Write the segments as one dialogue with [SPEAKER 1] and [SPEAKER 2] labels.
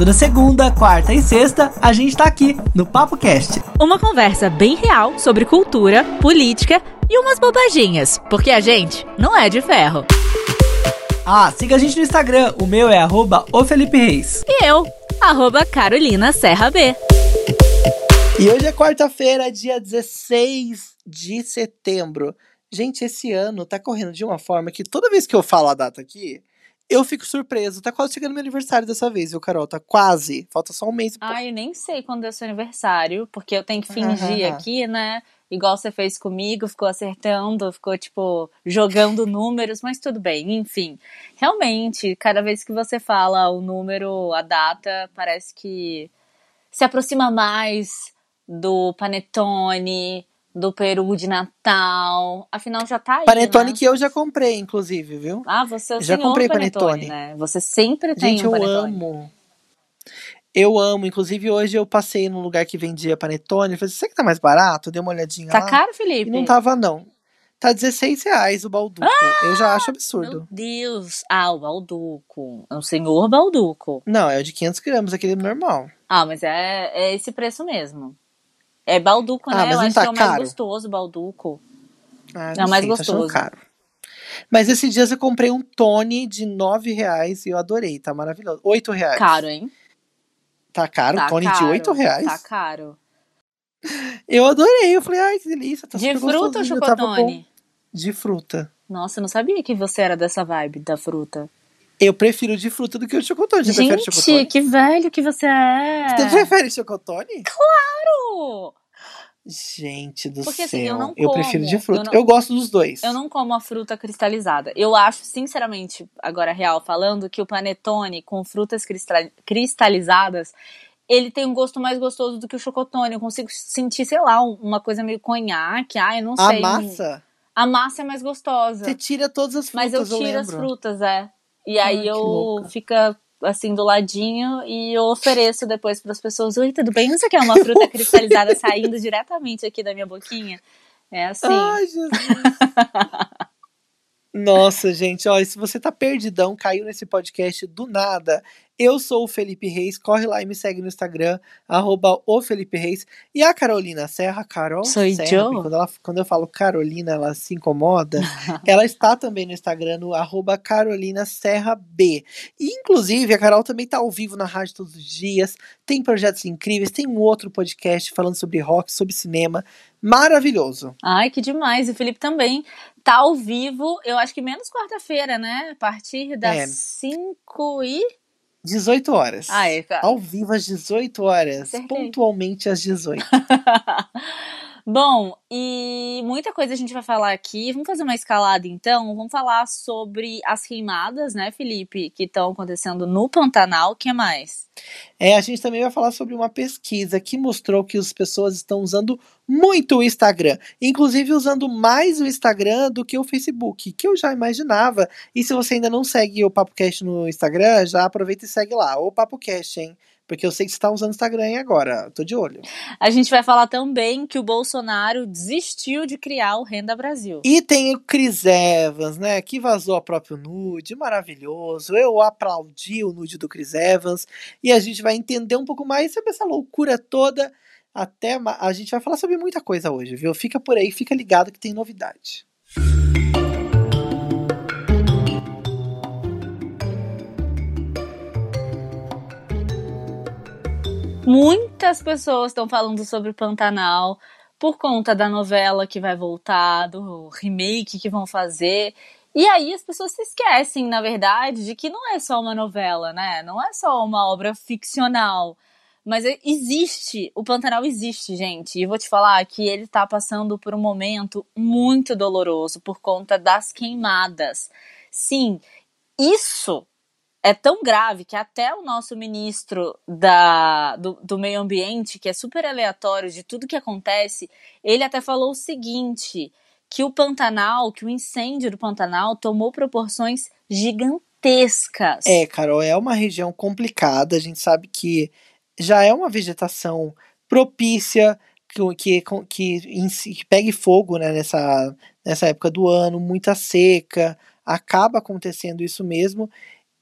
[SPEAKER 1] Toda segunda, quarta e sexta, a gente tá aqui no Papo Cast.
[SPEAKER 2] Uma conversa bem real sobre cultura, política e umas bobaginhas, porque a gente não é de ferro.
[SPEAKER 1] Ah, siga a gente no Instagram, o meu é arroba o Felipe Reis.
[SPEAKER 2] E eu, arroba Carolina Serra B.
[SPEAKER 3] E hoje é quarta-feira, dia 16 de setembro. Gente, esse ano tá correndo de uma forma que toda vez que eu falo a data aqui, eu fico surpreso. Tá quase chegando meu aniversário dessa vez, viu, Carol? Tá quase. Falta só um mês.
[SPEAKER 2] Ai, eu nem sei quando é seu aniversário, porque eu tenho que fingir aqui, né? Igual você fez comigo, ficou acertando, ficou, tipo, jogando números, mas tudo bem, enfim. Realmente, cada vez que você fala o número, a data, parece que se aproxima mais do panetone, do peru de Natal. Afinal, já tá aí.
[SPEAKER 3] Panetone
[SPEAKER 2] né?
[SPEAKER 3] que eu já comprei, inclusive, viu?
[SPEAKER 2] Ah, você é
[SPEAKER 3] já comprei
[SPEAKER 2] panetone,
[SPEAKER 3] panetone.
[SPEAKER 2] né? Você sempre tem
[SPEAKER 3] Gente,
[SPEAKER 2] um
[SPEAKER 3] eu amo. Eu amo. Inclusive, hoje eu passei num lugar que vendia panetone. Eu falei, será que tá mais barato? Dei uma olhadinha
[SPEAKER 2] Tá
[SPEAKER 3] lá.
[SPEAKER 2] caro,
[SPEAKER 3] E
[SPEAKER 2] Felipe?
[SPEAKER 3] não tava, não. Tá 16 reais o balduco. eu já acho
[SPEAKER 2] Meu
[SPEAKER 3] absurdo.
[SPEAKER 2] Deus. Ah, o Balduco. É o senhor Balduco.
[SPEAKER 3] Não, é o de 500 gramas, aquele normal.
[SPEAKER 2] Ah, mas é, é esse preço mesmo. É Balduco,
[SPEAKER 3] Ah,
[SPEAKER 2] né?
[SPEAKER 3] mas
[SPEAKER 2] Eu
[SPEAKER 3] não
[SPEAKER 2] acho
[SPEAKER 3] tá
[SPEAKER 2] que é o mais
[SPEAKER 3] caro?
[SPEAKER 2] gostoso, Balduco.
[SPEAKER 3] Ah,
[SPEAKER 2] É o mais
[SPEAKER 3] achando
[SPEAKER 2] gostoso.
[SPEAKER 3] caro. Mas esses dias eu comprei um Tony de 9 reais e eu adorei, tá maravilhoso. 8 reais.
[SPEAKER 2] Caro, hein?
[SPEAKER 3] Tá caro?
[SPEAKER 2] Tá
[SPEAKER 3] Tony
[SPEAKER 2] caro.
[SPEAKER 3] de 8 reais?
[SPEAKER 2] Tá caro.
[SPEAKER 3] Eu adorei, eu falei, ai, que delícia, tá
[SPEAKER 2] De
[SPEAKER 3] super
[SPEAKER 2] fruta ou chocotone?
[SPEAKER 3] De fruta.
[SPEAKER 2] Nossa, eu não sabia que você era dessa vibe da fruta.
[SPEAKER 3] Eu prefiro de fruta do que o chocotone. Você prefere
[SPEAKER 2] Gente,
[SPEAKER 3] chocotone?
[SPEAKER 2] que velho que você é.
[SPEAKER 3] Você prefere chocotone?
[SPEAKER 2] Claro!
[SPEAKER 3] Gente do
[SPEAKER 2] Porque,
[SPEAKER 3] céu.
[SPEAKER 2] assim, eu não
[SPEAKER 3] prefiro de fruta.
[SPEAKER 2] eu
[SPEAKER 3] Eu,
[SPEAKER 2] não-
[SPEAKER 3] gosto dos dois.
[SPEAKER 2] Eu não como a fruta cristalizada. Eu acho, sinceramente, agora real falando, que o panetone com frutas cristal- cristalizadas, ele tem um gosto mais gostoso do que o chocotone. Eu consigo sentir, sei lá, um- uma coisa meio conhaque. Ah, eu não
[SPEAKER 3] A
[SPEAKER 2] sei.
[SPEAKER 3] massa,
[SPEAKER 2] A massa é mais gostosa.
[SPEAKER 3] você tira todas as frutas,
[SPEAKER 2] Mas eu tiro as
[SPEAKER 3] lembro.
[SPEAKER 2] frutas, é. E aí eu
[SPEAKER 3] louca.
[SPEAKER 2] fica assim do ladinho e eu ofereço depois para as pessoas: Oi, tudo bem? Você quer uma fruta cristalizada saindo diretamente aqui da minha boquinha? É assim.
[SPEAKER 3] Ai, Jesus. Nossa, gente, ó, e se você tá perdidão, caiu nesse podcast do nada, eu sou o Felipe Reis, corre lá e me segue no Instagram, arroba o Felipe Reis. E a Carolina Serra, Carol
[SPEAKER 2] Sou
[SPEAKER 3] Serra, quando, ela, quando eu falo Carolina, ela se incomoda, ela está também no Instagram, no arroba Carolina Serra B. E, inclusive, a Carol também tá ao vivo na rádio todos os dias, tem projetos incríveis, tem um outro podcast falando sobre rock, sobre cinema, maravilhoso.
[SPEAKER 2] Ai, que demais. E o Felipe também tá ao vivo, eu acho que menos quarta-feira, né? A partir das
[SPEAKER 3] É.
[SPEAKER 2] 5 e.
[SPEAKER 3] 18 horas.
[SPEAKER 2] Ah, é.
[SPEAKER 3] Ao vivo às 18 horas.
[SPEAKER 2] Acertei.
[SPEAKER 3] Pontualmente às 18.
[SPEAKER 2] Bom, e muita coisa a gente vai falar aqui. Vamos fazer uma escalada então. Vamos falar sobre as queimadas, né, Felipe, que estão acontecendo no Pantanal. O que mais?
[SPEAKER 3] É, a gente também vai falar sobre uma pesquisa que mostrou que as pessoas estão usando muito o Instagram. Inclusive usando mais o Instagram do que o Facebook, que eu já imaginava. E se você ainda não segue o PapoCast no Instagram, já aproveita e segue lá. O PapoCast, hein? Porque eu sei que você está usando o Instagram agora. Tô de olho.
[SPEAKER 2] A gente vai falar também que o Bolsonaro desistiu de criar o Renda Brasil.
[SPEAKER 3] E tem o Chris Evans, né? Que vazou a próprio nude, maravilhoso. Eu aplaudi o nude do Chris Evans. E a gente vai entender um pouco mais sobre essa loucura toda. Até a gente vai falar sobre muita coisa hoje, viu? Fica por aí, fica ligado que tem novidade.
[SPEAKER 2] Muitas pessoas estão falando sobre o Pantanal por conta da novela que vai voltar, do remake que vão fazer. E aí as pessoas se esquecem, na verdade, de que não é só uma novela, né? Não é só uma obra ficcional. Mas é- existe, o Pantanal existe, gente. E vou te falar que ele tá passando por um momento muito doloroso por conta das queimadas. Sim, isso é tão grave que até o nosso ministro da, do, do meio ambiente, que é super aleatório de tudo que acontece, ele até falou o seguinte: que o Pantanal, que o incêndio do Pantanal tomou proporções gigantescas.
[SPEAKER 3] É, Carol, é uma região complicada. A gente sabe que já é uma vegetação propícia que, que, que, que pegue fogo né, nessa, nessa época do ano, muita seca, acaba acontecendo isso mesmo.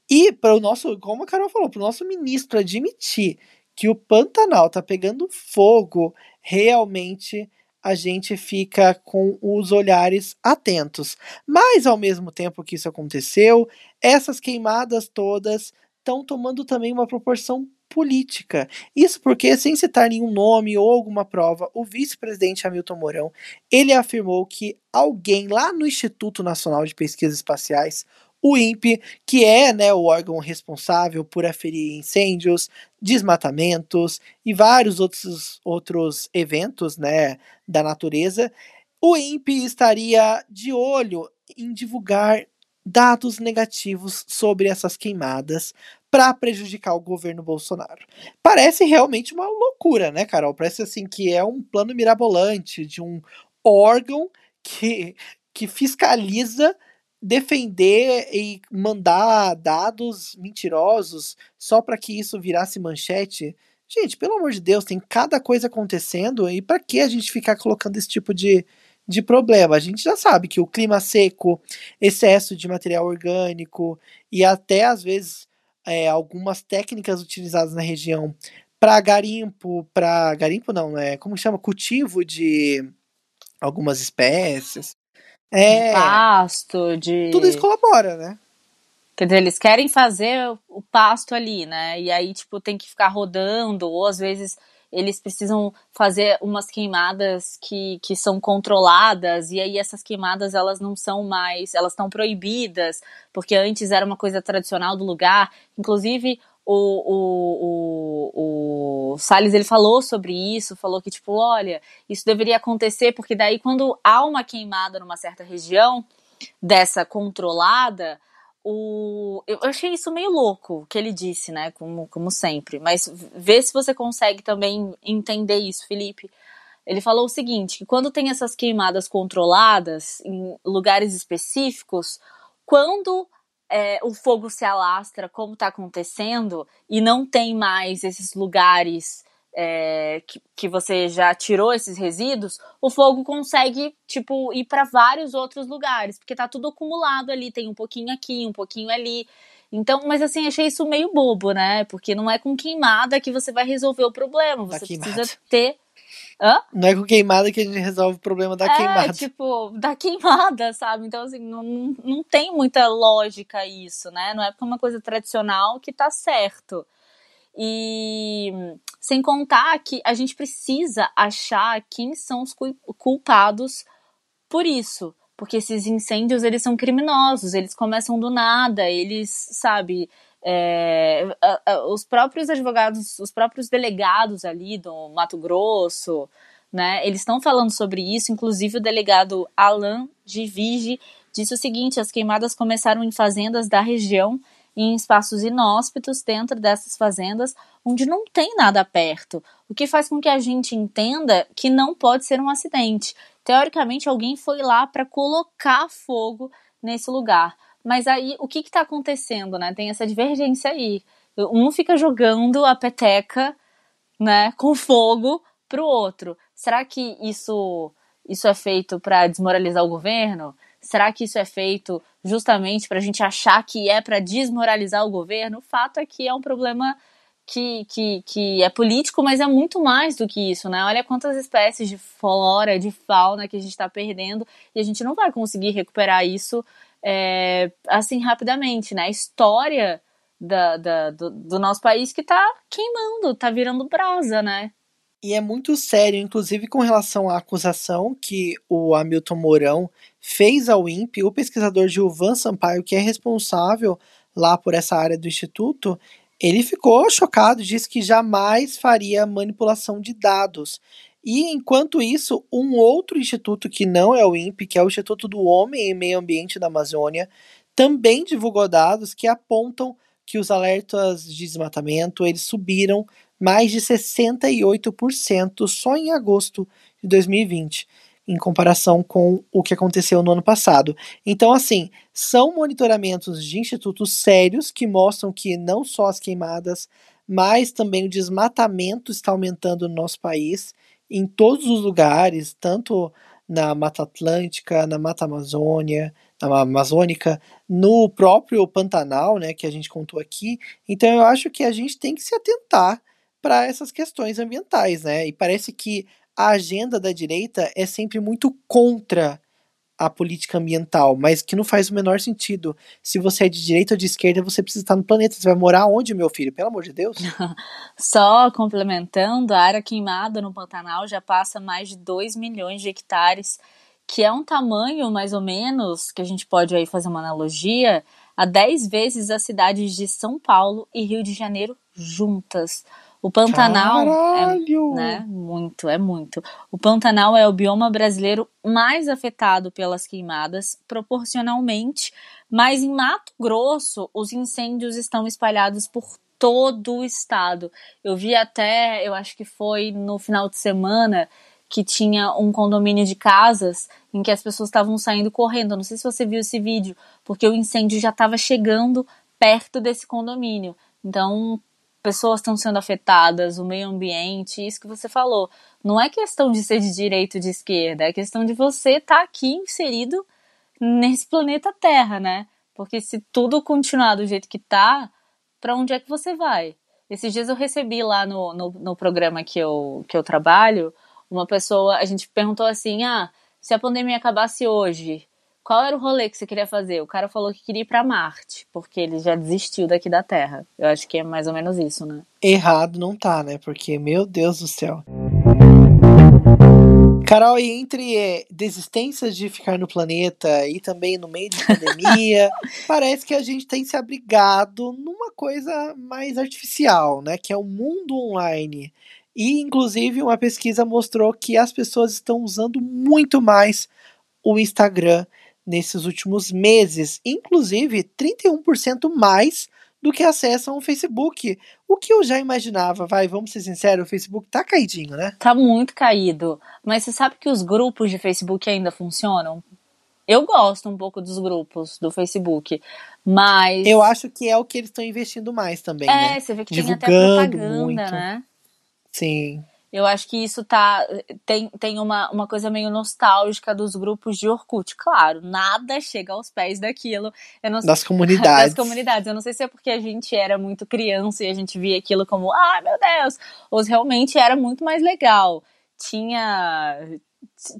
[SPEAKER 3] E para o nosso, como a Carol falou, para o nosso ministro admitir que o Pantanal está pegando fogo, realmente a gente fica com os olhares atentos. Mas ao mesmo tempo que isso aconteceu, essas queimadas todas estão tomando também uma proporção política. Isso porque, sem citar nenhum nome ou alguma prova, o vice-presidente Hamilton Mourão, ele afirmou que alguém lá no Instituto Nacional de Pesquisas Espaciais, o INPE, que é né, o órgão responsável por aferir incêndios, desmatamentos e vários outros, outros eventos né, da natureza, o INPE estaria de olho em divulgar dados negativos sobre essas queimadas para prejudicar o governo Bolsonaro. Parece realmente uma loucura, né, Carol? Parece assim que é um plano mirabolante de um órgão que, que fiscaliza defender e mandar dados mentirosos só para que isso virasse manchete. Gente, pelo amor de Deus, tem cada coisa acontecendo e para que a gente ficar colocando esse tipo de, de problema? A gente já sabe que o clima seco, excesso de material orgânico e até às vezes é, algumas técnicas utilizadas na região para garimpo, para garimpo não, é como chama cultivo de algumas espécies.
[SPEAKER 2] É, de pasto, de
[SPEAKER 3] tudo isso colabora, né?
[SPEAKER 2] Quer dizer, eles querem fazer o pasto ali, né? E aí, tipo, tem que ficar rodando, ou às vezes eles precisam fazer umas queimadas que, que são controladas, e aí essas queimadas elas não são mais, elas estão proibidas, porque antes era uma coisa tradicional do lugar. Inclusive, o, o, o, o Salles ele falou sobre isso, falou que, tipo, olha, isso deveria acontecer, porque daí quando há uma queimada numa certa região, dessa controlada, o, eu achei isso meio louco que ele disse, né? Como, como sempre. Mas vê se você consegue também entender isso, Felipe. Ele falou o seguinte: que quando tem essas queimadas controladas em lugares específicos, quando é, o fogo se alastra, como está acontecendo, e não tem mais esses lugares é, que, que você já tirou esses resíduos, o fogo consegue, tipo, ir para vários outros lugares, porque tá tudo acumulado ali, tem um pouquinho aqui, um pouquinho ali. Então, mas assim, achei isso meio bobo, né? Porque não é com queimada que você vai resolver o problema. Você precisa ter.
[SPEAKER 3] Hã? Não é com queimada que a gente resolve o problema da
[SPEAKER 2] é,
[SPEAKER 3] queimada.
[SPEAKER 2] tipo, da queimada, sabe? Então, assim, não, não tem muita lógica isso, né? Não é porque é uma coisa tradicional que tá certo. E sem contar que a gente precisa achar quem são os culpados por isso. Porque esses incêndios, eles são criminosos, eles começam do nada, eles, sabe, é, os próprios advogados, os próprios delegados ali do Mato Grosso, né, eles estão falando sobre isso, inclusive o delegado Alain de Vige disse o seguinte, as queimadas começaram em fazendas da região em espaços inóspitos dentro dessas fazendas onde não tem nada perto, o que faz com que a gente entenda que não pode ser um acidente. Teoricamente, alguém foi lá para colocar fogo nesse lugar. Mas aí, o que está acontecendo, né? Tem essa divergência aí. Um fica jogando a peteca, né, com fogo para o outro. Será que isso isso é feito para desmoralizar o governo? Será que isso é feito justamente para a gente achar que é para desmoralizar o governo? O fato é que é um problema que, que, que é político, mas é muito mais do que isso, né? Olha quantas espécies de flora, de fauna que a gente está perdendo e a gente não vai conseguir recuperar isso é, assim rapidamente, né? A história da, da do, do, nosso país que está queimando, está virando brasa, né?
[SPEAKER 3] E é muito sério, inclusive com relação à acusação que o Hamilton Mourão fez ao INPE, o pesquisador Gilvan Sampaio, que é responsável lá por essa área do instituto, ele ficou chocado, disse que jamais faria manipulação de dados. E enquanto isso, um outro instituto que não é o INPE, que é o Instituto do Homem e Meio Ambiente da Amazônia, também divulgou dados que apontam que os alertas de desmatamento eles subiram mais de 68% só em agosto de 2020, em comparação com o que aconteceu no ano passado. Então, assim, são monitoramentos de institutos sérios que mostram que não só as queimadas, mas também o desmatamento está aumentando no nosso país, em todos os lugares, tanto na Mata Atlântica, na Mata Amazônia, amazônica, no próprio Pantanal, né, que a gente contou aqui. Então eu acho que a gente tem que se atentar para essas questões ambientais, né? E parece que a agenda da direita é sempre muito contra a política ambiental, mas que não faz o menor sentido. Se você é de direita ou de esquerda, você precisa estar no planeta. Você vai morar onde, meu filho? Pelo amor de Deus.
[SPEAKER 2] Só complementando, a área queimada no Pantanal já passa mais de 2 milhões de hectares, que é um tamanho, mais ou menos, que a gente pode aí fazer uma analogia, a 10 vezes as cidades de São Paulo e Rio de Janeiro juntas. O Pantanal
[SPEAKER 3] Caralho!
[SPEAKER 2] é né, muito, é muito. O Pantanal é o bioma brasileiro mais afetado pelas queimadas proporcionalmente, mas em Mato Grosso os incêndios estão espalhados por todo o estado. Eu vi até, eu acho que foi no final de semana que tinha um condomínio de casas em que as pessoas estavam saindo correndo. Não sei se você viu esse vídeo, porque o incêndio já estava chegando perto desse condomínio. Então, pessoas estão sendo afetadas, o meio ambiente, isso que você falou. Não é questão de ser de direita ou de esquerda, é questão de você estar tá aqui inserido nesse planeta Terra, né? Porque se tudo continuar do jeito que tá, para onde é que você vai? Esses dias eu recebi lá no, no, no, programa que eu, que eu trabalho, uma pessoa, a gente perguntou assim, ah, se a pandemia acabasse hoje, qual era o rolê que você queria fazer? O cara falou que queria ir para Marte, porque ele já desistiu daqui da Terra. Eu acho que é mais ou menos isso, né?
[SPEAKER 3] Errado não tá, né? Porque, meu Deus do céu. Carol, e entre é, desistências de ficar no planeta e também no meio de pandemia, parece que a gente tem se abrigado numa coisa mais artificial, né? Que é o mundo online. E, inclusive, uma pesquisa mostrou que as pessoas estão usando muito mais o Instagram nesses últimos meses, inclusive 31% mais do que acessam o Facebook. O que eu já imaginava, vai, vamos ser sinceros, o Facebook tá caidinho, né?
[SPEAKER 2] Tá muito caído. Mas você sabe que os grupos de Facebook ainda funcionam? Eu gosto um pouco dos grupos do Facebook, mas.
[SPEAKER 3] Eu acho que é o que eles estão investindo mais também.
[SPEAKER 2] É,
[SPEAKER 3] né?
[SPEAKER 2] você vê que Divulgando tem até propaganda,
[SPEAKER 3] muito.
[SPEAKER 2] né?
[SPEAKER 3] Sim.
[SPEAKER 2] Eu acho que isso tá. Tem, tem uma, uma coisa meio nostálgica dos grupos de Orkut. Claro, nada chega aos pés daquilo. Não,
[SPEAKER 3] das comunidades.
[SPEAKER 2] Das comunidades. Eu não sei se é porque a gente era muito criança e a gente via aquilo como, ah, meu Deus! Ou se realmente era muito mais legal. Tinha.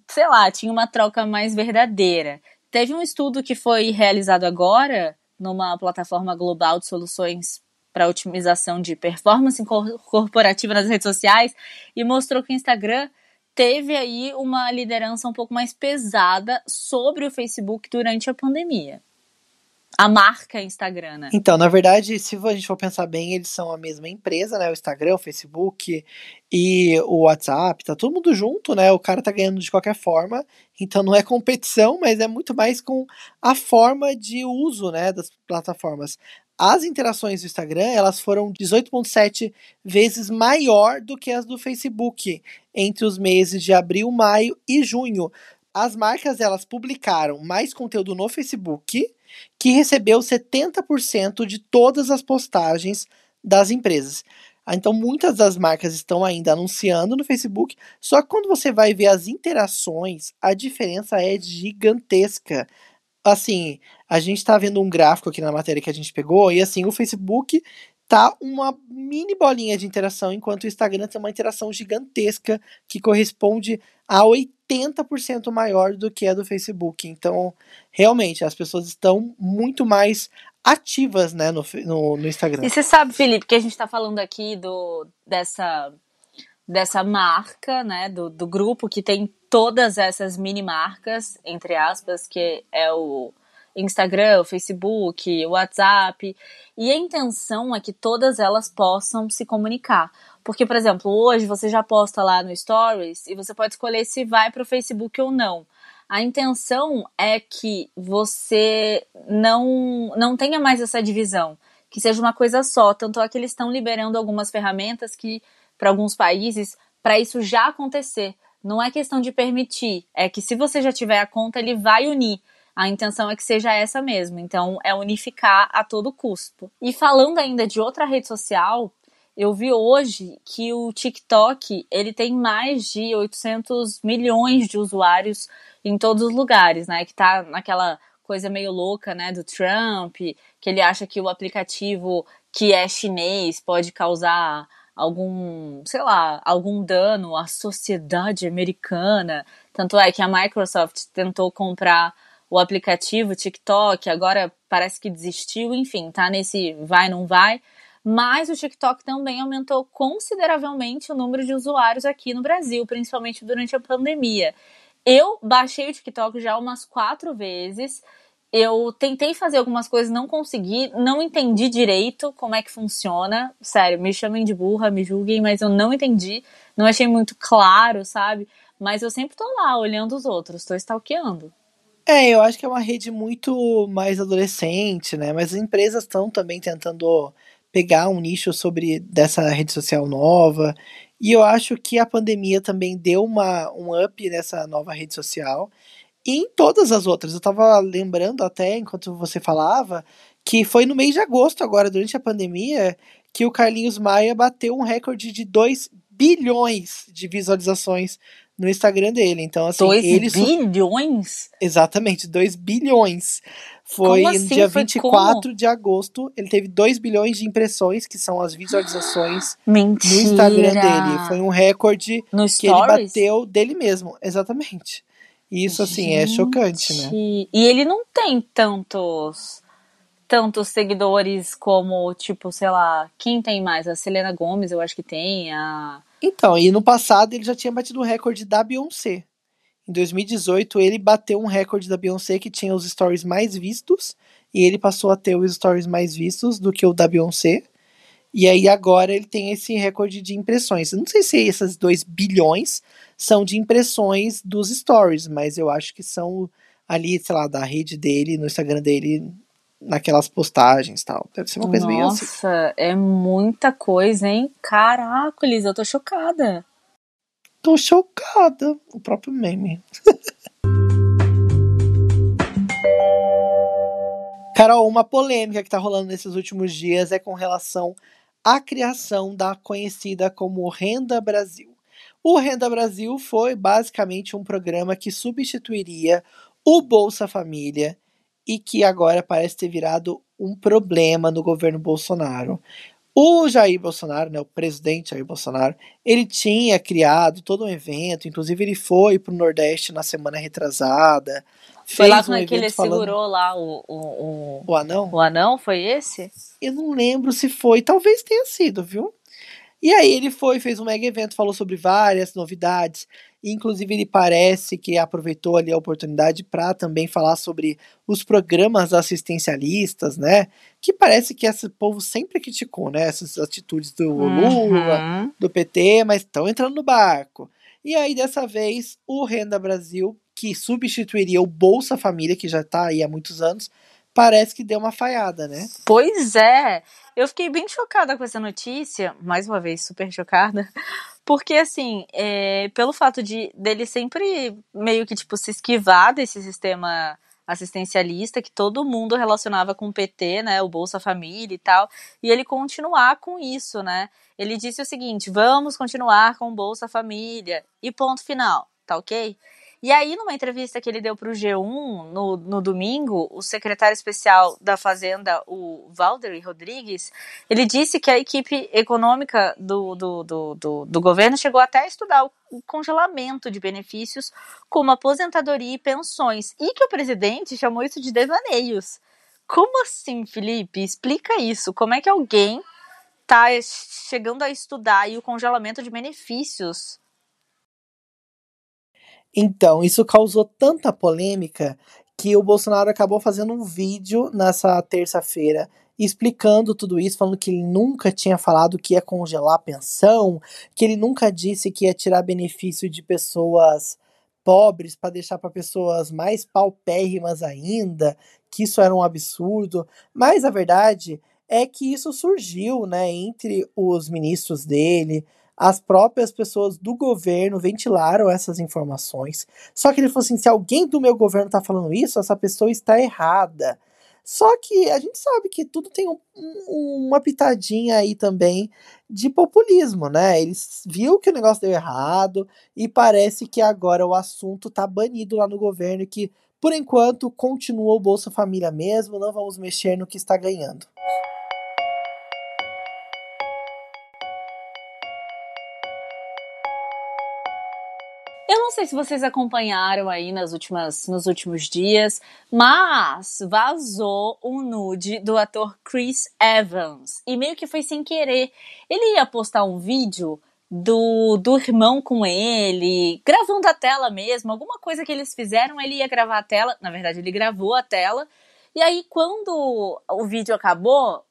[SPEAKER 2] Sei lá, tinha uma troca mais verdadeira. Teve um estudo que foi realizado agora numa plataforma global de soluções para otimização de performance corporativa nas redes sociais e mostrou que o Instagram teve aí uma liderança um pouco mais pesada sobre o Facebook durante a pandemia. A marca Instagram, né?
[SPEAKER 3] Então, na verdade, se a gente for pensar bem, eles são a mesma empresa, né? O Instagram, o Facebook e o WhatsApp, tá todo mundo junto, né? O cara tá ganhando de qualquer forma. Então não é competição, mas é muito mais com a forma de uso, né, das plataformas as interações do Instagram elas foram 18,7 vezes maior do que as do Facebook entre os meses de abril, maio e junho. As marcas elas publicaram mais conteúdo no Facebook, que recebeu 70% de todas as postagens das empresas. Ah, então, muitas das marcas estão ainda anunciando no Facebook, só que quando você vai ver as interações, a diferença é gigantesca assim, a gente tá vendo um gráfico aqui na matéria que a gente pegou, e assim, o Facebook tá uma mini bolinha de interação, enquanto o Instagram tem uma interação gigantesca que corresponde a 80% maior do que a do Facebook. Então, realmente, as pessoas estão muito mais ativas, né, no, no, no Instagram.
[SPEAKER 2] E você sabe, Felipe, que a gente tá falando aqui do, dessa, dessa marca, né, do, do grupo que tem todas essas mini marcas, entre aspas, que é o Instagram, Facebook, WhatsApp. E a intenção é que todas elas possam se comunicar. Porque, por exemplo, hoje você já posta lá no Stories e você pode escolher se vai para o Facebook ou não. A intenção é que você não, não tenha mais essa divisão, que seja uma coisa só. Tanto é que eles estão liberando algumas ferramentas que, para alguns países, para isso já acontecer não é questão de permitir, é que se você já tiver a conta, ele vai unir. A intenção é que seja essa mesmo. Então, é unificar a todo custo. E falando ainda de outra rede social, eu vi hoje que o TikTok ele tem mais de 800 milhões de usuários em todos os lugares, né? Que tá naquela coisa meio louca, né, do Trump, que ele acha que o aplicativo que é chinês pode causar algum, sei lá, algum dano à sociedade americana. Tanto é que a Microsoft tentou comprar o aplicativo TikTok, agora parece que desistiu, enfim, tá nesse vai não vai. Mas o TikTok também aumentou consideravelmente o número de usuários aqui no Brasil, principalmente durante a pandemia. Eu baixei o TikTok já umas quatro vezes. Eu tentei fazer algumas coisas, não consegui, não entendi direito como é que funciona. Sério, me chamem de burra, me julguem, mas eu não entendi, não achei muito claro, sabe? Mas eu sempre tô lá olhando os outros, tô stalkeando.
[SPEAKER 3] É, eu acho que é uma rede muito mais adolescente, né? Mas as empresas estão também tentando pegar um nicho sobre dessa rede social nova. E eu acho que a pandemia também deu uma, um up nessa nova rede social. E em todas as outras. Eu tava lembrando até, enquanto você falava, que foi no mês de agosto, agora, durante a pandemia, que o Carlinhos Maia bateu um recorde de 2 bilhões de visualizações no Instagram dele. Então, assim,
[SPEAKER 2] 2
[SPEAKER 3] ele.
[SPEAKER 2] bilhões?
[SPEAKER 3] Exatamente, 2 bilhões. Foi
[SPEAKER 2] assim?
[SPEAKER 3] no dia
[SPEAKER 2] Foi
[SPEAKER 3] 24
[SPEAKER 2] como?
[SPEAKER 3] de agosto. Ele teve 2 bilhões de impressões, que são as visualizações
[SPEAKER 2] Mentira.
[SPEAKER 3] no Instagram dele. Foi um recorde que ele bateu dele mesmo. Exatamente. Isso, assim, é chocante, né?
[SPEAKER 2] Gente, E ele não tem tantos tantos seguidores como, tipo, sei lá, quem tem mais? A Selena Gomes, eu acho que tem, a
[SPEAKER 3] Então, e no passado ele já tinha batido o recorde da Beyoncé. Em 2018, ele bateu um recorde da Beyoncé que tinha os stories mais vistos. E ele passou a ter os stories mais vistos do que o da Beyoncé. E aí agora ele tem esse recorde de impressões. Eu não sei se esses 2 bilhões são de impressões dos stories, mas eu acho que são ali, sei lá, da rede dele, no Instagram dele, naquelas postagens tal. Deve ser uma coisa meio assim.
[SPEAKER 2] Nossa, é muita coisa, hein? Caracoles, eu tô chocada.
[SPEAKER 3] Tô chocada. O próprio meme. Carol, uma polêmica que tá rolando nesses últimos dias é com relação à criação da conhecida como Renda Brasil. O Renda Brasil foi basicamente um programa que substituiria o Bolsa Família e que agora parece ter virado um problema no governo Bolsonaro. O Jair Bolsonaro, né, o presidente Jair Bolsonaro, ele tinha criado todo um evento, inclusive ele foi para o Nordeste na semana retrasada.
[SPEAKER 2] Foi lá
[SPEAKER 3] um
[SPEAKER 2] com que ele
[SPEAKER 3] falando-
[SPEAKER 2] segurou lá o, o, o,
[SPEAKER 3] O anão?
[SPEAKER 2] o anão, foi esse?
[SPEAKER 3] Eu não lembro se foi, talvez tenha sido, viu? E aí ele foi, fez um mega evento, falou sobre várias novidades, inclusive ele parece que aproveitou ali a oportunidade para também falar sobre os programas assistencialistas, né? Que parece que esse povo sempre criticou, né? Essas atitudes do Lula,
[SPEAKER 2] Uhum.
[SPEAKER 3] do PT, mas estão entrando no barco. E aí, dessa vez, o Renda Brasil, que substituiria o Bolsa Família, que já está aí há muitos anos, parece que deu uma falhada, né?
[SPEAKER 2] Pois é, eu fiquei bem chocada com essa notícia, mais uma vez super chocada, porque assim, é, pelo fato de dele sempre meio que tipo se esquivar desse sistema assistencialista que todo mundo relacionava com o PT, né, o Bolsa Família e tal, e ele continuar com isso, né? Ele disse o seguinte: "Vamos continuar com o Bolsa Família" e ponto final, tá OK? E aí, numa entrevista que ele deu para o G1 no, no domingo, o secretário especial da Fazenda, o Valderi Rodrigues, ele disse que a equipe econômica do, do, do, do, do governo chegou até a estudar o, congelamento de benefícios como aposentadoria e pensões, e que o presidente chamou isso de devaneios. Como assim, Felipe? Explica isso. Como é que alguém está chegando a estudar o congelamento de benefícios?
[SPEAKER 3] Então, isso causou tanta polêmica que o Bolsonaro acabou fazendo um vídeo nessa terça-feira explicando tudo isso, falando que ele nunca tinha falado que ia congelar a pensão, que ele nunca disse que ia tirar benefício de pessoas pobres para deixar para pessoas mais paupérrimas ainda, que isso era um absurdo. Mas a verdade é que isso surgiu, né, entre os ministros dele, as próprias pessoas do governo ventilaram essas informações. Só que ele falou assim: se alguém do meu governo está falando isso, essa pessoa está errada. Só que a gente sabe que tudo tem um, um, uma pitadinha aí também de populismo, né? Eles viu que o negócio deu errado e parece que agora o assunto tá banido lá no governo e que Por enquanto, continua o Bolsa Família mesmo, não vamos mexer no que está ganhando.
[SPEAKER 2] Sei se vocês acompanharam aí nas últimas, nos últimos dias, mas vazou um nude do ator Chris Evans. E meio que foi sem querer. Ele ia postar um vídeo do, do irmão com ele, gravando a tela mesmo, alguma coisa que eles fizeram, ele ia gravar a tela. Na verdade, ele gravou a tela. E aí, quando o vídeo acabou,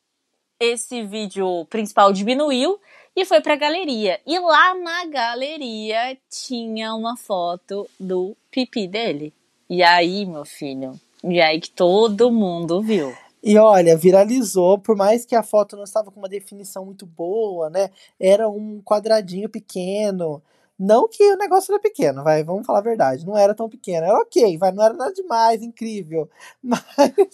[SPEAKER 2] esse vídeo principal diminuiu e foi pra galeria. E lá na galeria tinha uma foto do pipi dele. E aí, meu filho, e aí que todo mundo viu.
[SPEAKER 3] E olha, viralizou, por mais que a foto não estava com uma definição muito boa, né? Era um quadradinho pequeno. Não que o negócio era pequeno, vai, vamos falar a verdade. Não era tão pequeno. Era ok, vai, não era nada demais, incrível. Mas.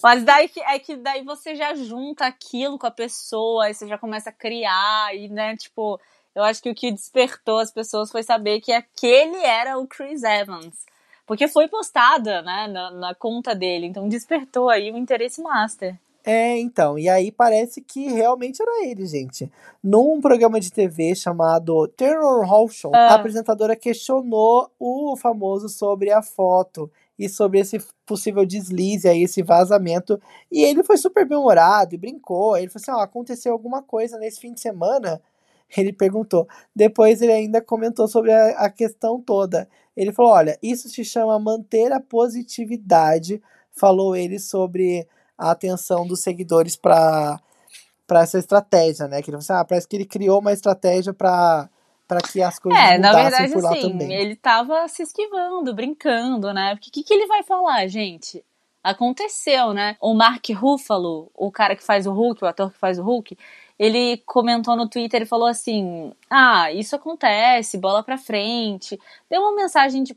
[SPEAKER 2] Mas daí que, é que daí você já junta aquilo com a pessoa, aí você já começa a criar, e, né, tipo, eu acho que o que despertou as pessoas foi saber que aquele era o Chris Evans. Porque foi postada, né, na, na conta dele, então despertou aí o interesse master.
[SPEAKER 3] É, então, e aí parece que realmente era ele, gente. Num programa de TV chamado Terror Hall Show,
[SPEAKER 2] Ah.
[SPEAKER 3] a apresentadora questionou o famoso sobre a foto e sobre esse possível deslize aí, esse vazamento. E ele foi super bem-humorado e brincou. Ele falou assim: ó, aconteceu alguma coisa nesse fim de semana? Ele perguntou. Depois ele ainda comentou sobre a, a questão toda. Ele falou: olha, isso se chama manter a positividade. Falou ele sobre a atenção dos seguidores para para essa estratégia, né? Que ele assim, ah, parece que ele criou uma estratégia para para que as coisas
[SPEAKER 2] É, na verdade,
[SPEAKER 3] por lá
[SPEAKER 2] assim,
[SPEAKER 3] também.
[SPEAKER 2] ele tava se esquivando, brincando, né? Porque o que, que ele vai falar, gente? Aconteceu, né? O Mark Ruffalo, o cara que faz o Hulk, o ator que faz o Hulk, ele comentou no Twitter e falou assim: Ah, isso acontece, bola pra frente. Deu uma mensagem de,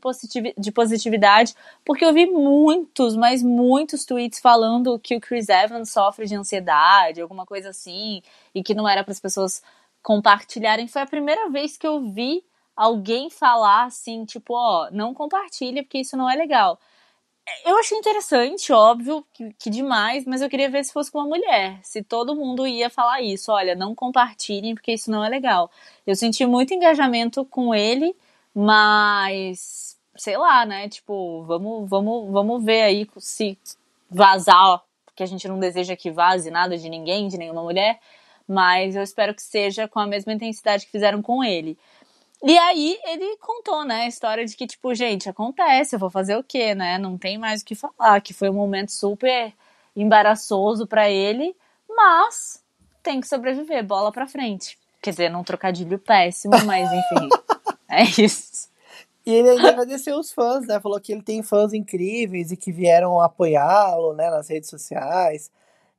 [SPEAKER 2] de positividade, porque eu vi muitos, mas muitos tweets falando que o Chris Evans sofre de ansiedade, alguma coisa assim, e que não era para as pessoas compartilharem. Foi a primeira vez que eu vi alguém falar assim, tipo, ó, não compartilha porque isso não é legal. Eu achei interessante, óbvio, que, que demais, mas eu queria ver se fosse com uma mulher. Se todo mundo ia falar isso, olha, não compartilhem porque isso não é legal. Eu senti muito engajamento com ele, mas sei lá, né? Tipo, vamos, vamos, vamos ver aí se vazar, porque a gente não deseja que vaze nada de ninguém, de nenhuma mulher, mas eu espero que seja com a mesma intensidade que fizeram com ele. E aí ele contou, né, a história de que, tipo, gente, acontece, eu vou fazer o quê, né? Não tem mais o que falar, que foi um momento super embaraçoso pra ele, mas tem que sobreviver, bola pra frente. Quer dizer, num trocadilho péssimo, mas enfim, é isso.
[SPEAKER 3] E ele ainda agradeceu os fãs, né? Falou que ele tem fãs incríveis e que vieram apoiá-lo, né, nas redes sociais.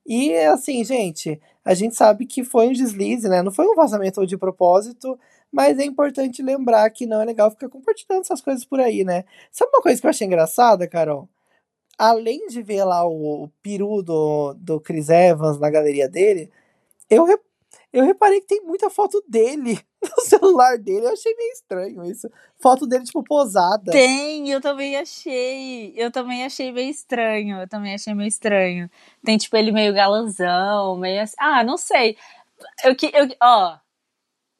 [SPEAKER 3] E assim, gente, a gente sabe que foi um deslize, né? Não foi um vazamento de propósito, mas é importante lembrar que não é legal ficar compartilhando essas coisas por aí, né? Sabe uma coisa que eu achei engraçada, Carol? Além de ver lá o, o peru do, do Chris Evans na galeria dele, eu, eu reparei que tem muita foto dele no celular dele. Eu achei meio estranho isso. Foto dele, tipo, posada.
[SPEAKER 2] Tem, eu também achei. Eu também achei meio estranho. Eu também achei meio estranho. Tem, tipo, ele meio galanzão, meio assim. Ah, não sei. Eu que. Eu, ó.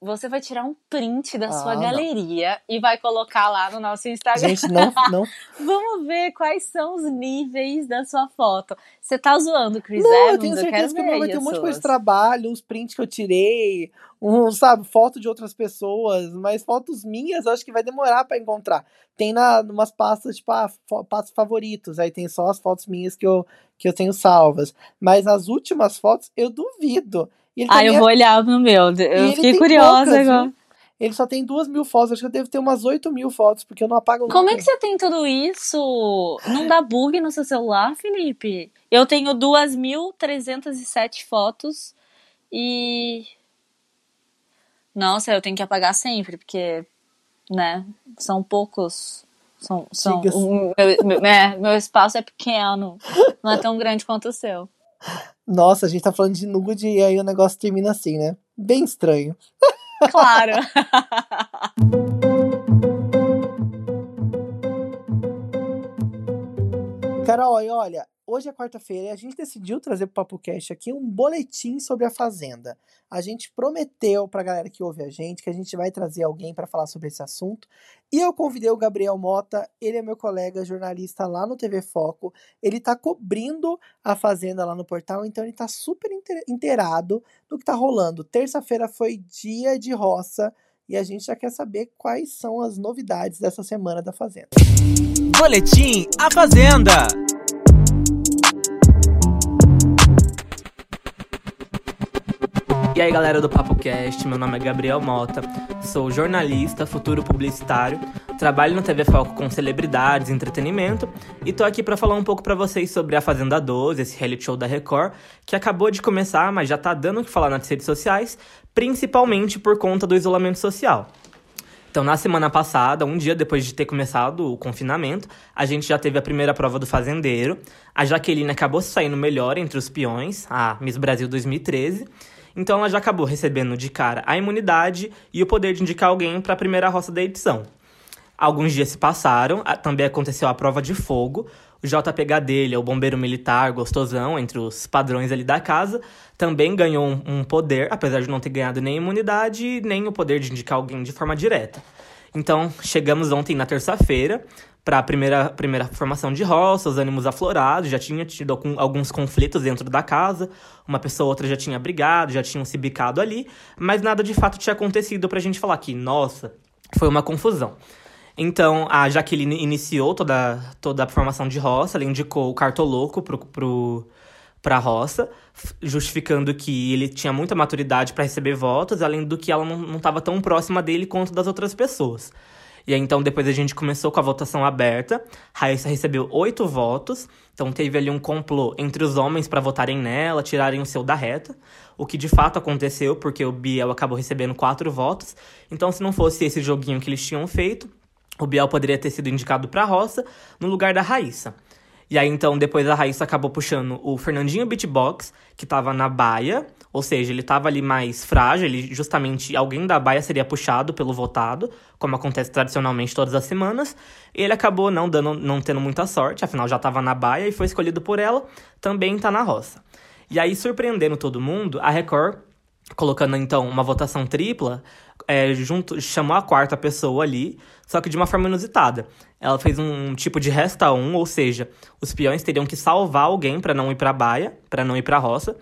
[SPEAKER 2] Você vai tirar um print da
[SPEAKER 3] Ah,
[SPEAKER 2] sua
[SPEAKER 3] não.
[SPEAKER 2] galeria e vai colocar lá no nosso Instagram.
[SPEAKER 3] Gente, não, não
[SPEAKER 2] Vamos ver quais são os níveis da sua foto. Você tá zoando Chris
[SPEAKER 3] Não,
[SPEAKER 2] Evans?
[SPEAKER 3] eu tenho certeza que o meu
[SPEAKER 2] ver,
[SPEAKER 3] vai ter um monte de coisa de trabalho, uns prints que eu tirei, um, sabe, foto de outras pessoas, mas fotos minhas eu acho que vai demorar pra encontrar. Tem na umas pastas, tipo, ah, pastas favoritos, aí tem só as fotos minhas que eu, que eu tenho salvas. Mas as últimas fotos, eu duvido.
[SPEAKER 2] Ah, eu
[SPEAKER 3] é-
[SPEAKER 2] vou olhar no meu. Eu fiquei curiosa
[SPEAKER 3] poucas,
[SPEAKER 2] agora.
[SPEAKER 3] Ele só tem duas mil fotos, acho que eu devo ter umas oito mil fotos, porque eu não apago
[SPEAKER 2] Como
[SPEAKER 3] nunca.
[SPEAKER 2] é que você tem tudo isso? Não dá bug no seu celular, Felipe? Eu tenho 2.307 fotos e. Nossa, eu tenho que apagar sempre, porque, né, são poucos. São, são, o meu, meu, é, meu espaço é pequeno, não é tão grande quanto o seu.
[SPEAKER 3] Nossa, a gente tá falando de nude e aí o negócio termina assim, né? Bem estranho.
[SPEAKER 2] Claro.
[SPEAKER 3] Carol, olha, hoje é quarta-feira e a gente decidiu trazer pro Papo Cast aqui um boletim sobre a Fazenda. A gente prometeu pra galera que ouve a gente que a gente vai trazer alguém para falar sobre esse assunto. E eu convidei o Gabriel Mota, ele é meu colega jornalista lá no TV Foco. Ele tá cobrindo a Fazenda lá no portal, então ele tá super inteirado do que tá rolando. Terça-feira foi dia de roça e a gente já quer saber quais são as novidades dessa semana da Fazenda.
[SPEAKER 1] Boletim A Fazenda.
[SPEAKER 4] E aí galera do Papo Cast, meu nome é Gabriel Mota, sou jornalista, futuro publicitário, trabalho no TV Foco com celebridades, entretenimento e tô aqui para falar um pouco para vocês sobre a Fazenda 12, esse reality show da Record, que acabou de começar, mas já tá dando o que falar nas redes sociais, principalmente por conta do isolamento social. Então, na semana passada, um dia depois de ter começado o confinamento, a gente já teve a primeira prova do fazendeiro. A Jaqueline acabou saindo melhor entre os peões, a Miss Brasil 2013. Então ela já acabou recebendo de cara a imunidade e o poder de indicar alguém para a primeira roça da edição. Alguns dias se passaram, também aconteceu a prova de fogo. O JPH dele, o bombeiro militar, gostosão, entre os padrões ali da casa, também ganhou um, um poder, apesar de não ter ganhado nem imunidade, nem o poder de indicar alguém de forma direta. Então, chegamos ontem na terça-feira para a primeira, primeira formação de roça, os ânimos aflorados, já tinha tido alguns conflitos dentro da casa, uma pessoa ou outra já tinha brigado, já tinham se bicado ali, mas nada de fato tinha acontecido para a gente falar que, nossa, foi uma confusão. Então, a Jaqueline iniciou toda, toda a formação de roça, ela indicou o cartoloco pro, pro, pra roça, justificando que ele tinha muita maturidade para receber votos, além do que ela não estava tão próxima dele quanto das outras pessoas. E aí, então, depois a gente começou com a votação aberta. Raíssa recebeu oito votos. Então, teve ali um complô entre os homens para votarem nela, tirarem o seu da reta. O que de fato aconteceu, porque o Biel acabou recebendo quatro votos. Então, se não fosse esse joguinho que eles tinham feito, o Biel poderia ter sido indicado para a roça no lugar da Raíssa. E aí, então, depois a Raíssa acabou puxando o Fernandinho Beatbox, que tava na baia, ou seja, ele tava ali mais frágil, ele justamente alguém da baia seria puxado pelo votado, como acontece tradicionalmente todas as semanas. Ele acabou não dando, não tendo muita sorte, afinal já tava na baia e foi escolhido por ela, também tá na roça. E aí, surpreendendo todo mundo, a Record colocando então uma votação tripla, é, junto, chamou a quarta pessoa ali, só que de uma forma inusitada. Ela fez um, tipo de resta um, ou seja, os peões teriam que salvar alguém para não ir para baia, para não ir para roça.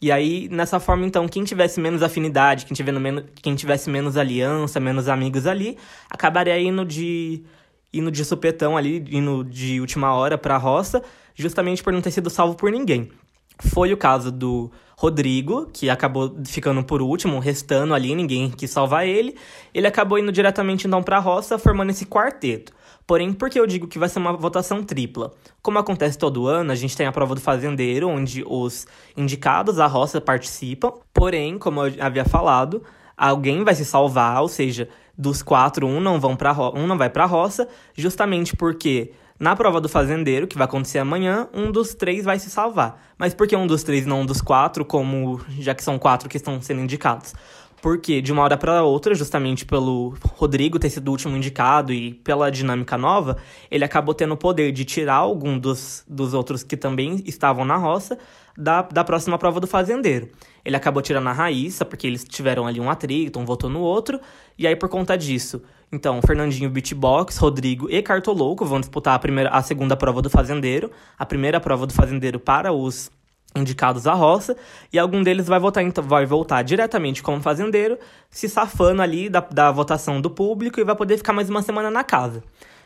[SPEAKER 4] E aí, nessa forma, então, quem tivesse menos afinidade, quem, tivesse menos, quem tivesse menos aliança, menos amigos ali, acabaria indo de indo de supetão ali, indo de última hora para a roça, justamente por não ter sido salvo por ninguém. Foi o caso do Rodrigo, que acabou ficando por último, restando ali, ninguém quis salvar ele. Ele acabou indo diretamente então para a roça, formando esse quarteto. Porém, por que eu digo que vai ser uma votação tripla? Como acontece todo ano, a gente tem a prova do fazendeiro, onde os indicados à roça participam. Porém, como eu havia falado, alguém vai se salvar, ou seja, dos quatro, um não, vão pra um não vai para a roça, justamente porque na prova do fazendeiro, que vai acontecer amanhã, um dos três vai se salvar. Mas por que um dos três, não um dos quatro, como já que são quatro que estão sendo indicados? Porque de uma hora para outra, justamente pelo Rodrigo ter sido o último indicado e pela dinâmica nova, ele acabou tendo o poder de tirar algum dos, dos outros que também estavam na roça da, da próxima prova do fazendeiro. Ele acabou tirando a Raíssa, porque eles tiveram ali um atrito, um votou no outro, e aí por conta disso, então, Fernandinho Beatbox, Rodrigo e Cartolouco vão disputar a, primeira, a segunda prova do fazendeiro, a primeira prova do fazendeiro para os indicados à roça, e algum deles vai voltar, então, vai voltar diretamente como fazendeiro, se safando ali da, da votação do público e vai poder ficar mais uma semana na casa.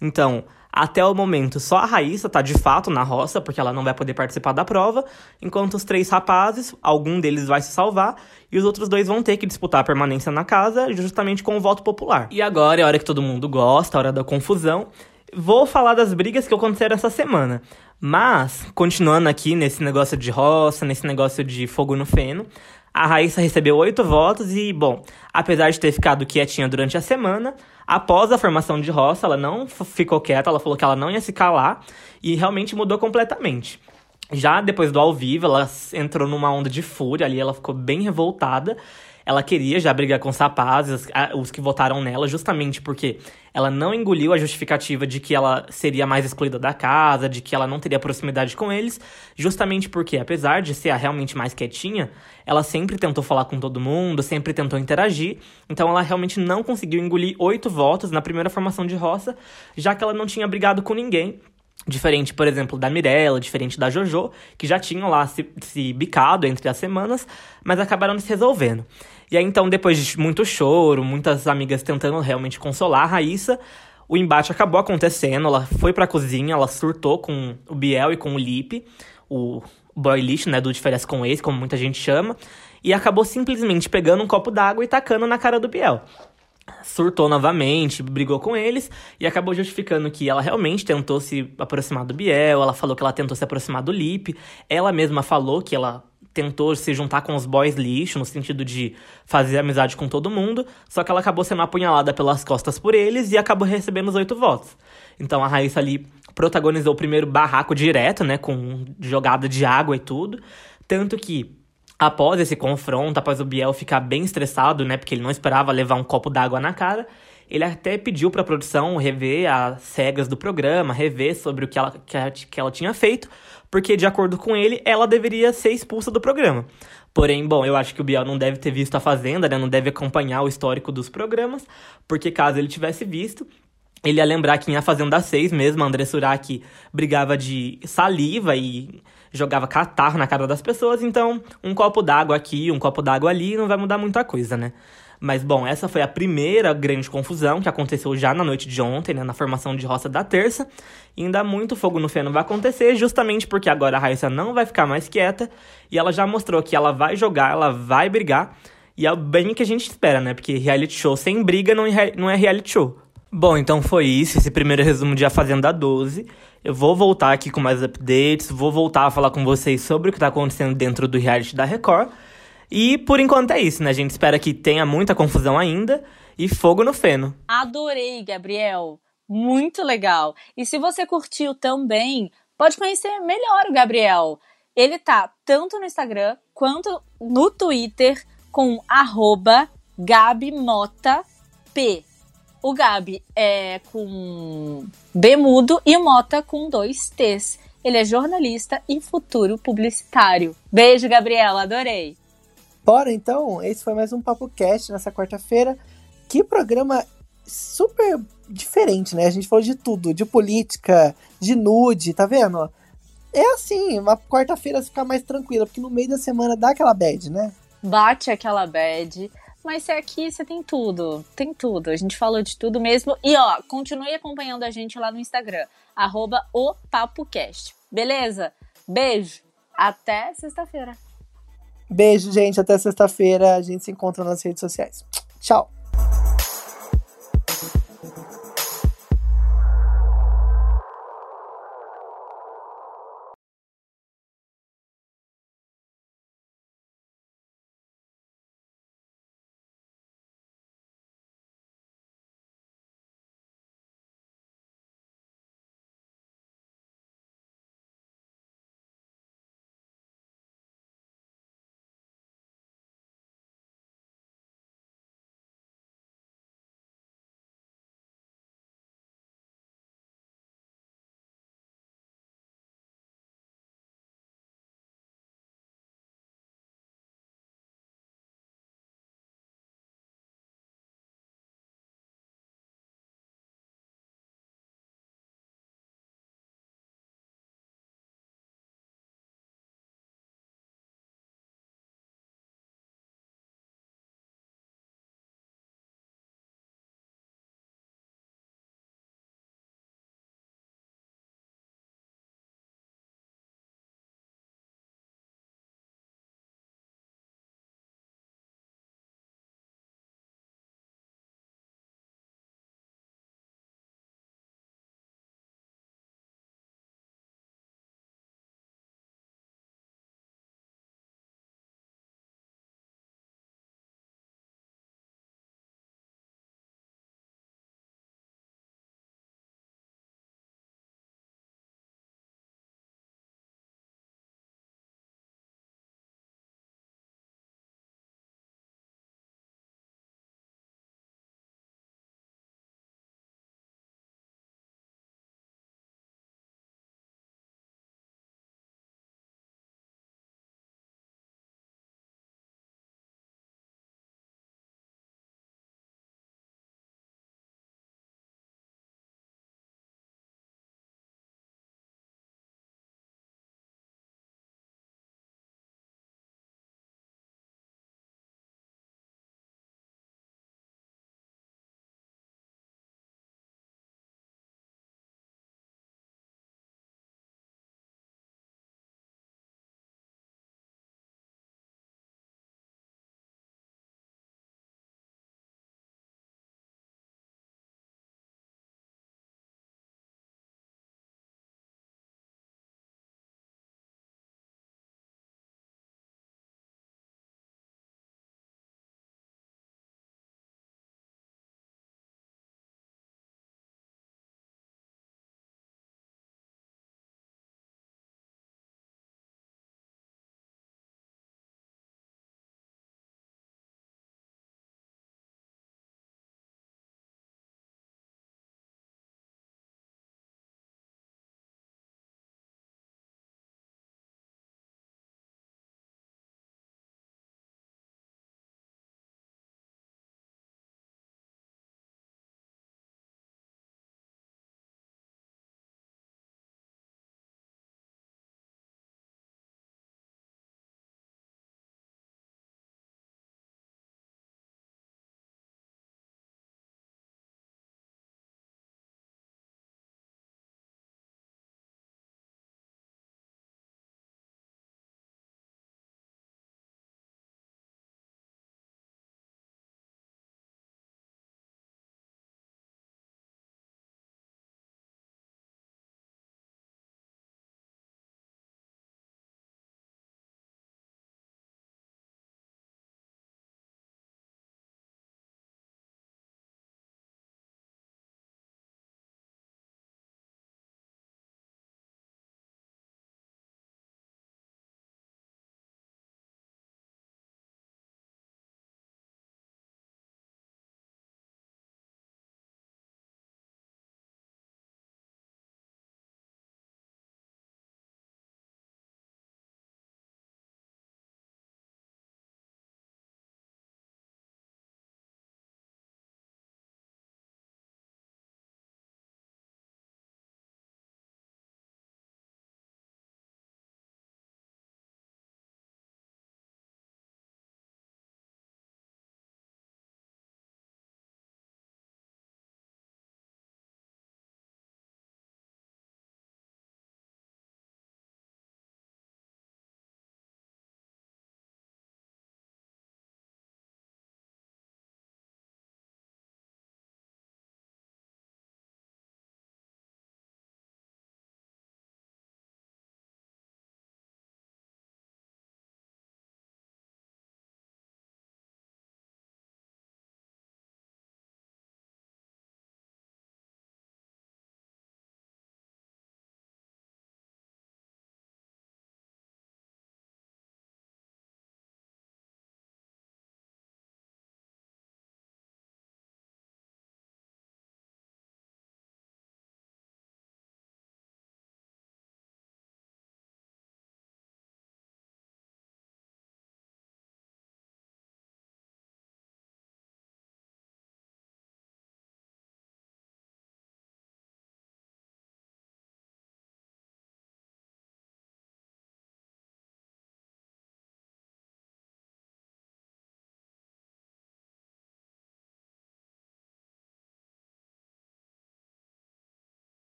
[SPEAKER 4] Então, até o momento, só a Raíssa tá de fato na roça, porque ela não vai poder participar da prova, enquanto os três rapazes, algum deles vai se salvar, e os outros dois vão ter que disputar a permanência na casa, justamente com o voto popular. E agora é a hora que todo mundo gosta, a hora da confusão. Vou falar das brigas que aconteceram essa semana. Mas, continuando aqui nesse negócio de roça, nesse negócio de fogo no feno, a Raíssa recebeu oito votos e, bom, apesar de ter ficado quietinha durante a semana, após a formação de roça, ela não ficou quieta, ela falou que ela não ia se calar e realmente mudou completamente. Já depois do ao vivo, ela entrou numa onda de fúria ali, ela ficou bem revoltada. Ela queria já brigar com os rapazes, os que votaram nela, justamente porque ela não engoliu a justificativa de que ela seria mais excluída da casa, de que ela não teria proximidade com eles, justamente porque, apesar de ser a realmente mais quietinha, ela sempre tentou falar com todo mundo, sempre tentou interagir, então ela realmente não conseguiu engolir oito votos na primeira formação de roça, já que ela não tinha brigado com ninguém. Diferente, por exemplo, da Mirella, diferente da Jojo, que já tinham lá se, se bicado entre as semanas, mas acabaram se resolvendo. E aí, então, depois de muito choro, muitas amigas tentando realmente consolar a Raíssa, o embate acabou acontecendo. Ela foi pra cozinha, ela surtou com o Biel e com o Lipe, o boy lixo, né, do de férias com ex, como muita gente chama, e acabou simplesmente pegando um copo d'água e tacando na cara do Biel surtou novamente, brigou com eles e acabou justificando que ela realmente tentou se aproximar do Biel, ela falou que ela tentou se aproximar do Lipe, ela mesma falou que ela tentou se juntar com os boys lixo, no sentido de fazer amizade com todo mundo, só que ela acabou sendo apunhalada pelas costas por eles e acabou recebendo os oito votos. Então a Raíssa ali protagonizou o primeiro barraco direto, né, com jogada de água e tudo, tanto que Após esse confronto, após o Biel ficar bem estressado, né, porque ele não esperava levar um copo d'água na cara, ele até pediu para a produção rever as regras do programa, rever sobre o que ela, que ela tinha feito, porque de acordo com ele, ela deveria ser expulsa do programa. Porém, bom, eu acho que o Biel não deve ter visto a Fazenda, né? Não deve acompanhar o histórico dos programas, porque caso ele tivesse visto, ele ia lembrar que em A Fazenda 6 mesmo, a André Surak brigava de saliva e jogava catarro na cara das pessoas, então um copo d'água aqui, um copo d'água ali, não vai mudar muita coisa, né? Mas bom, essa foi a primeira grande confusão que aconteceu já na noite de ontem, né, na formação de roça da terça. E ainda muito fogo no feno vai acontecer, justamente porque agora a Raíssa não vai ficar mais quieta e ela já mostrou que ela vai jogar, ela vai brigar. E é bem que a gente espera, né? Porque reality show sem briga não é reality show. Bom, então foi isso, esse primeiro resumo de A Fazenda 12. Eu vou voltar aqui com mais updates, vou voltar a falar com vocês sobre o que está acontecendo dentro do reality da Record. E por enquanto é isso, né? A gente espera que tenha muita confusão ainda e fogo no feno.
[SPEAKER 2] Adorei, Gabriel. Muito legal. E se você curtiu também, pode conhecer melhor o Gabriel. Ele tá tanto no Instagram quanto no Twitter com GabiMotaP. O Gabi é com B mudo e Mota com dois T's. Ele é jornalista e futuro publicitário. Beijo, Gabriela, adorei.
[SPEAKER 3] Bora então, esse foi mais um Papo Cast nessa quarta-feira. Que programa super diferente, né? A gente falou de tudo, de política, de nude, tá vendo? É assim, uma quarta-feira ficar mais tranquila, porque no meio da semana dá aquela bad, né?
[SPEAKER 2] Bate aquela bad. Mas aqui você tem tudo, tem tudo. A gente falou de tudo mesmo. E ó, continue acompanhando a gente lá no Instagram, arroba o PapoCast. Beleza? Beijo. Até sexta-feira.
[SPEAKER 3] Beijo, gente. Até sexta-feira. A gente se encontra nas redes sociais. Tchau.